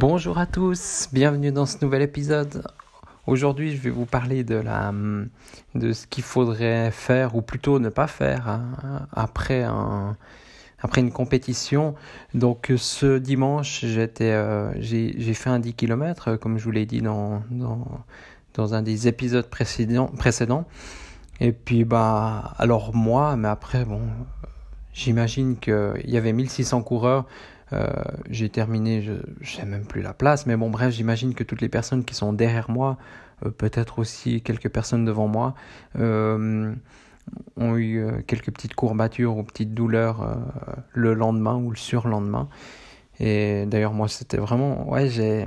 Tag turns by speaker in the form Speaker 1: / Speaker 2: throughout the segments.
Speaker 1: Bonjour à tous, bienvenue dans ce nouvel épisode. Aujourd'hui, je vais vous parler de, la, de ce qu'il faudrait faire, ou plutôt ne pas faire, hein, après, un, après une compétition. Donc, ce dimanche, j'étais, euh, j'ai, fait un 10 km, comme je vous l'ai dit dans, dans, dans un des épisodes précédents. précédents. Et puis, bah, alors moi, mais après, bon, j'imagine qu'il y avait 1600 coureurs. Euh, j'ai terminé, je ne sais même plus la place, mais bon, bref, j'imagine que toutes les personnes qui sont derrière moi, euh, peut-être aussi quelques personnes devant moi, euh, ont eu quelques petites courbatures ou petites douleurs le lendemain ou le surlendemain. Et d'ailleurs, moi, c'était vraiment, ouais, j'ai,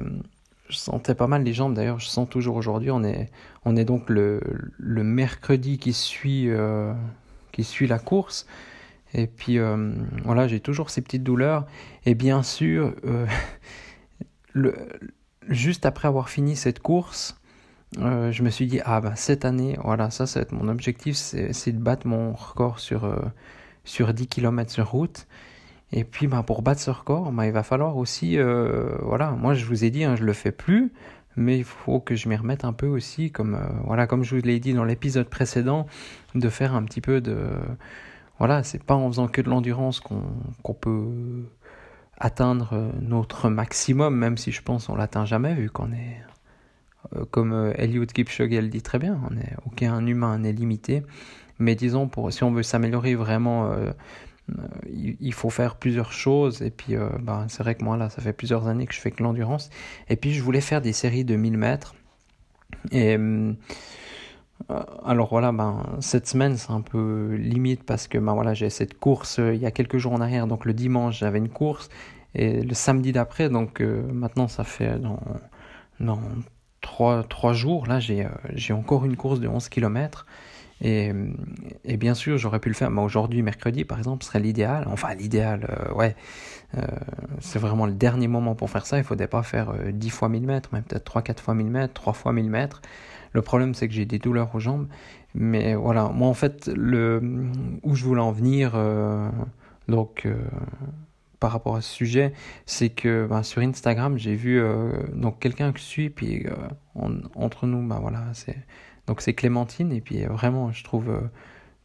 Speaker 1: je sentais pas mal les jambes. D'ailleurs, je sens toujours aujourd'hui. On est, on est donc le, le mercredi qui suit, qui suit la course. Et puis euh, voilà, j'ai toujours ces petites douleurs. Et bien sûr, euh, juste après avoir fini cette course, euh, je me suis dit, ah ben cette année, voilà, ça, c'est mon objectif, c'est de battre mon record sur, sur 10 km sur route. Et puis bah, pour battre ce record, bah, il va falloir aussi, voilà, moi je vous ai dit, hein, je le fais plus, mais il faut que je m'y remette un peu aussi, comme, voilà, comme je vous l'ai dit dans l'épisode précédent, de faire un petit peu de voilà, c'est pas en faisant que de l'endurance qu'on peut atteindre notre maximum, même si je pense on l'atteint jamais, vu qu'on est, euh, comme euh, Eliud Kipchoge dit très bien, on est, aucun humain n'est limité. Mais disons, pour, si on veut s'améliorer vraiment, euh, il, faut faire plusieurs choses. Et puis, bah, c'est vrai que moi, là, ça fait plusieurs années que je fais que l'endurance. Et puis, je voulais faire des séries de 1000 mètres. Et hum, euh, alors voilà, ben, cette semaine c'est un peu limite parce que ben, voilà, j'ai cette course euh, il y a quelques jours en arrière, donc le dimanche j'avais une course et le samedi d'après, donc euh, maintenant ça fait dans, dans 3, 3 jours, là j'ai encore une course de 11 km. Et, et bien sûr, j'aurais pu le faire. Ben, aujourd'hui, mercredi, par exemple, serait l'idéal. Enfin, l'idéal, ouais. c'est vraiment le dernier moment pour faire ça. Il ne faudrait pas faire 10 fois 1000 mètres, mais peut-être 3-4 fois 1000 mètres, 3 fois 1000 mètres. Le problème, c'est que j'ai des douleurs aux jambes. Mais voilà, moi en fait, le, où je voulais en venir, euh, donc euh, par rapport à ce sujet, c'est que ben, sur Instagram, j'ai vu euh, donc quelqu'un que je suis, puis entre nous, ben, voilà, c'est donc c'est Clémentine, et puis vraiment, je trouve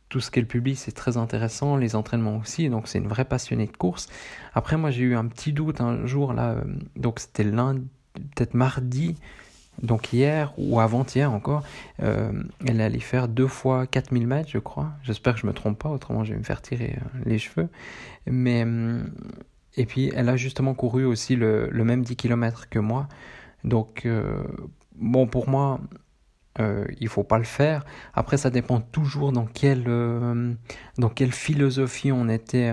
Speaker 1: tout ce qu'elle publie, c'est très intéressant, les entraînements aussi, donc c'est une vraie passionnée de course. Après, moi, j'ai eu un petit doute un jour là, donc c'était lundi, peut-être mardi, donc hier ou avant-hier encore, euh, elle allait faire deux fois 4000 mètres, je crois. J'espère que je me trompe pas, autrement je vais me faire tirer euh, les cheveux. Mais et puis elle a justement couru aussi le, le même 10 km que moi. Donc euh, bon pour moi, euh, il faut pas le faire. Après ça dépend toujours dans quelle dans quelle philosophie on était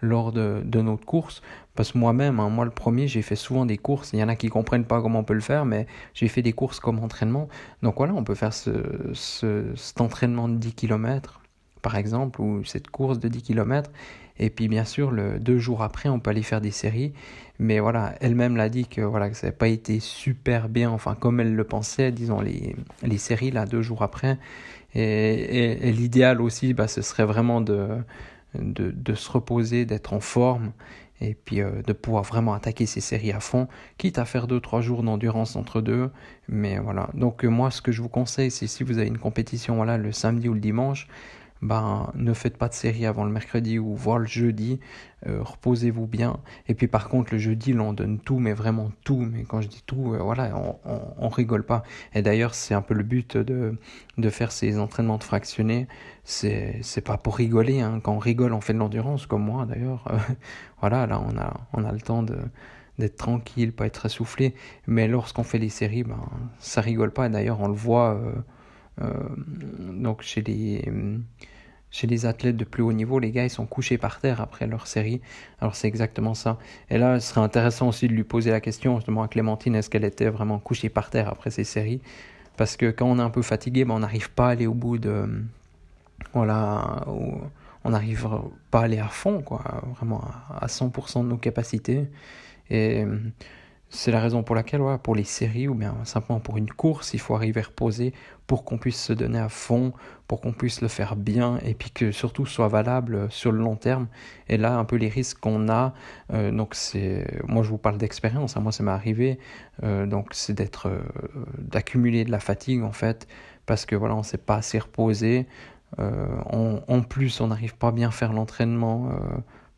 Speaker 1: lors de, de notre course. Parce que moi-même, hein, moi le premier, j'ai fait souvent des courses. Il y en a qui comprennent pas comment on peut le faire, mais j'ai fait des courses comme entraînement. Donc voilà, on peut faire ce, ce, cet entraînement de 10 km, par exemple, ou cette course de 10 km. Et puis bien sûr, le, deux jours après, on peut aller faire des séries. Mais voilà, elle-même l'a dit que voilà ça n'a pas été super bien, enfin comme elle le pensait, disons les, les séries là deux jours après. Et, et, l'idéal aussi, bah, ce serait vraiment de, de, se reposer, d'être en forme et puis euh, de pouvoir vraiment attaquer ces séries à fond, quitte à faire 2-3 jours d'endurance entre deux. Mais voilà, donc euh, moi ce que je vous conseille, c'est si vous avez une compétition voilà, le samedi ou le dimanche, ben, ne faites pas de série avant le mercredi ou voire le jeudi. Euh, reposez-vous bien. Et puis par contre, le jeudi, là, on donne tout, mais vraiment tout. Mais quand je dis tout, euh, voilà, on, rigole pas. Et d'ailleurs, c'est un peu le but de, de faire ces entraînements de fractionnés. C'est, c'est pas pour rigoler. Hein. Quand on rigole, on fait de l'endurance, comme moi d'ailleurs. voilà, là, on a, on a le temps d'être tranquille, pas être essoufflé. Mais lorsqu'on fait les séries, ben, ça rigole pas. Et d'ailleurs, on le voit. Euh, donc chez les chez les athlètes de plus haut niveau, les gars, ils sont couchés par terre après leur série. Alors c'est exactement ça. Et là, ce serait intéressant aussi de lui poser la question justement à Clémentine, est-ce qu'elle était vraiment couchée par terre après ses séries? Parce que quand on est un peu fatigué, ben, on n'arrive pas à aller au bout de... Voilà, on n'arrive pas à aller à fond, quoi, vraiment à 100% de nos capacités. Et c'est la raison pour laquelle, pour les séries ou bien simplement pour une course, il faut arriver à reposer pour qu'on puisse se donner à fond, pour qu'on puisse le faire bien et puis que surtout soit valable sur le long terme. Et là, un peu les risques qu'on a, euh, donc c'est, moi je vous parle d'expérience, hein, moi ça m'est arrivé, euh, donc c'est d'être, euh, d'accumuler de la fatigue en fait, parce que voilà, on s'est pas assez reposé. en plus, on n'arrive pas bien à faire l'entraînement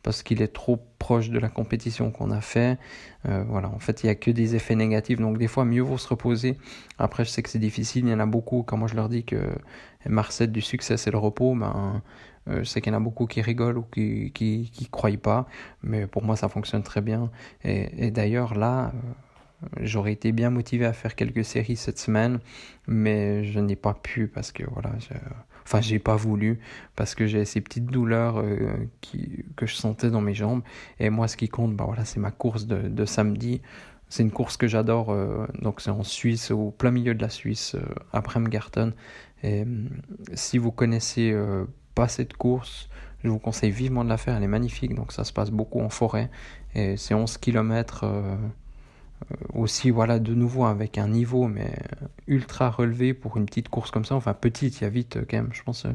Speaker 1: parce qu'il est trop proche de la compétition qu'on a fait. Euh, voilà, en fait, il n'y a que des effets négatifs. Donc, des fois, mieux vaut se reposer. Après, je sais que c'est difficile. Il y en a beaucoup. Quand moi, je leur dis que Marcel du succès, c'est le repos, ben, euh, je sais qu'il y en a beaucoup qui rigolent ou qui qui, qui croient pas. Mais pour moi, ça fonctionne très bien. Et, d'ailleurs, là, euh, j'aurais été bien motivé à faire quelques séries cette semaine, mais je n'ai pas pu parce que voilà, Enfin, j'ai pas voulu parce que j'ai ces petites douleurs euh, qui, que je sentais dans mes jambes. Et moi, ce qui compte, bah voilà, c'est ma course de, de samedi. C'est une course que j'adore. Euh, donc, c'est en Suisse, au plein milieu de la Suisse, euh, après Mgarten. Et si vous connaissez pas cette course, je vous conseille vivement de la faire. Elle est magnifique. Donc, ça se passe beaucoup en forêt. Et c'est 11 km euh, aussi voilà de nouveau avec un niveau mais ultra relevé pour une petite course comme ça. Enfin petite il y a vite quand même je pense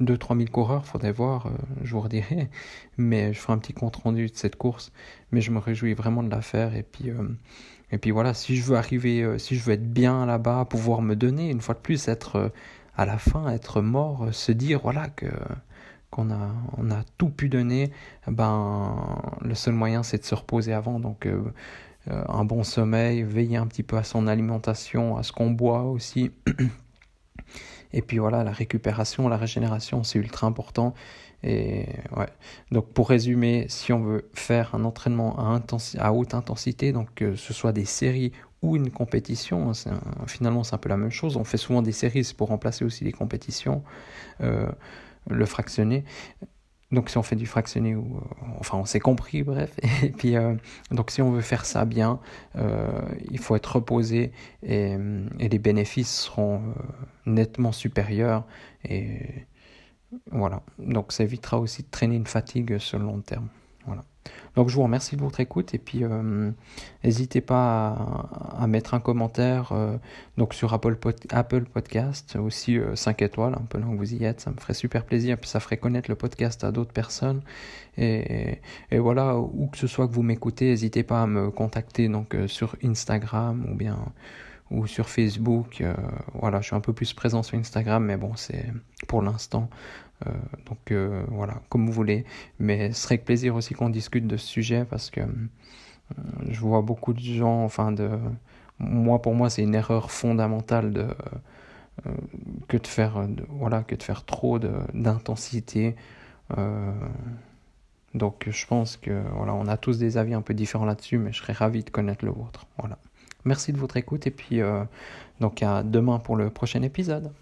Speaker 1: 2-3 000 coureurs faudrait voir euh, je vous redirai. Mais je ferai un petit compte rendu de cette course. Mais je me réjouis vraiment de la faire. Et puis euh, et puis voilà si je veux arriver si je veux être bien là-bas pouvoir me donner une fois de plus être à la fin être mort se dire voilà que qu'on a on a tout pu donner ben le seul moyen c'est de se reposer avant. Donc euh, un bon sommeil, veiller un petit peu à son alimentation, à ce qu'on boit aussi. Et puis voilà, la récupération, la régénération, c'est ultra important. Et. Donc pour résumer, si on veut faire un entraînement à, haute intensité, donc que ce soit des séries ou une compétition, finalement c'est un peu la même chose. On fait souvent des séries pour remplacer aussi les compétitions, euh, le fractionner donc si on fait du fractionné ou euh, enfin on s'est compris bref. Et puis euh, donc si on veut faire ça bien euh, il faut être reposé et, et les bénéfices seront nettement supérieurs. Et voilà. Donc ça évitera aussi de traîner une fatigue sur le long terme donc je vous remercie de votre écoute et puis euh, n'hésitez pas à, mettre un commentaire euh, donc sur Apple, Podcast, aussi 5 euh, étoiles, un peu là où vous y êtes, ça me ferait super plaisir, puis ça ferait connaître le podcast à d'autres personnes. Et, et, voilà, où que ce soit que vous m'écoutez, n'hésitez pas à me contacter donc sur Instagram ou bien ou sur Facebook. voilà, je suis un peu plus présent sur Instagram, mais bon, c'est pour l'instant. Euh, donc euh, voilà, comme vous voulez. Mais ce serait avec plaisir aussi qu'on discute de ce sujet parce que euh, je vois beaucoup de gens, enfin de... Moi, pour moi, c'est une erreur fondamentale de... que de faire voilà que de faire trop d'intensité donc je pense que voilà on a tous des avis un peu différents là-dessus mais je serais ravi de connaître le vôtre voilà merci de votre écoute et puis donc à demain pour le prochain épisode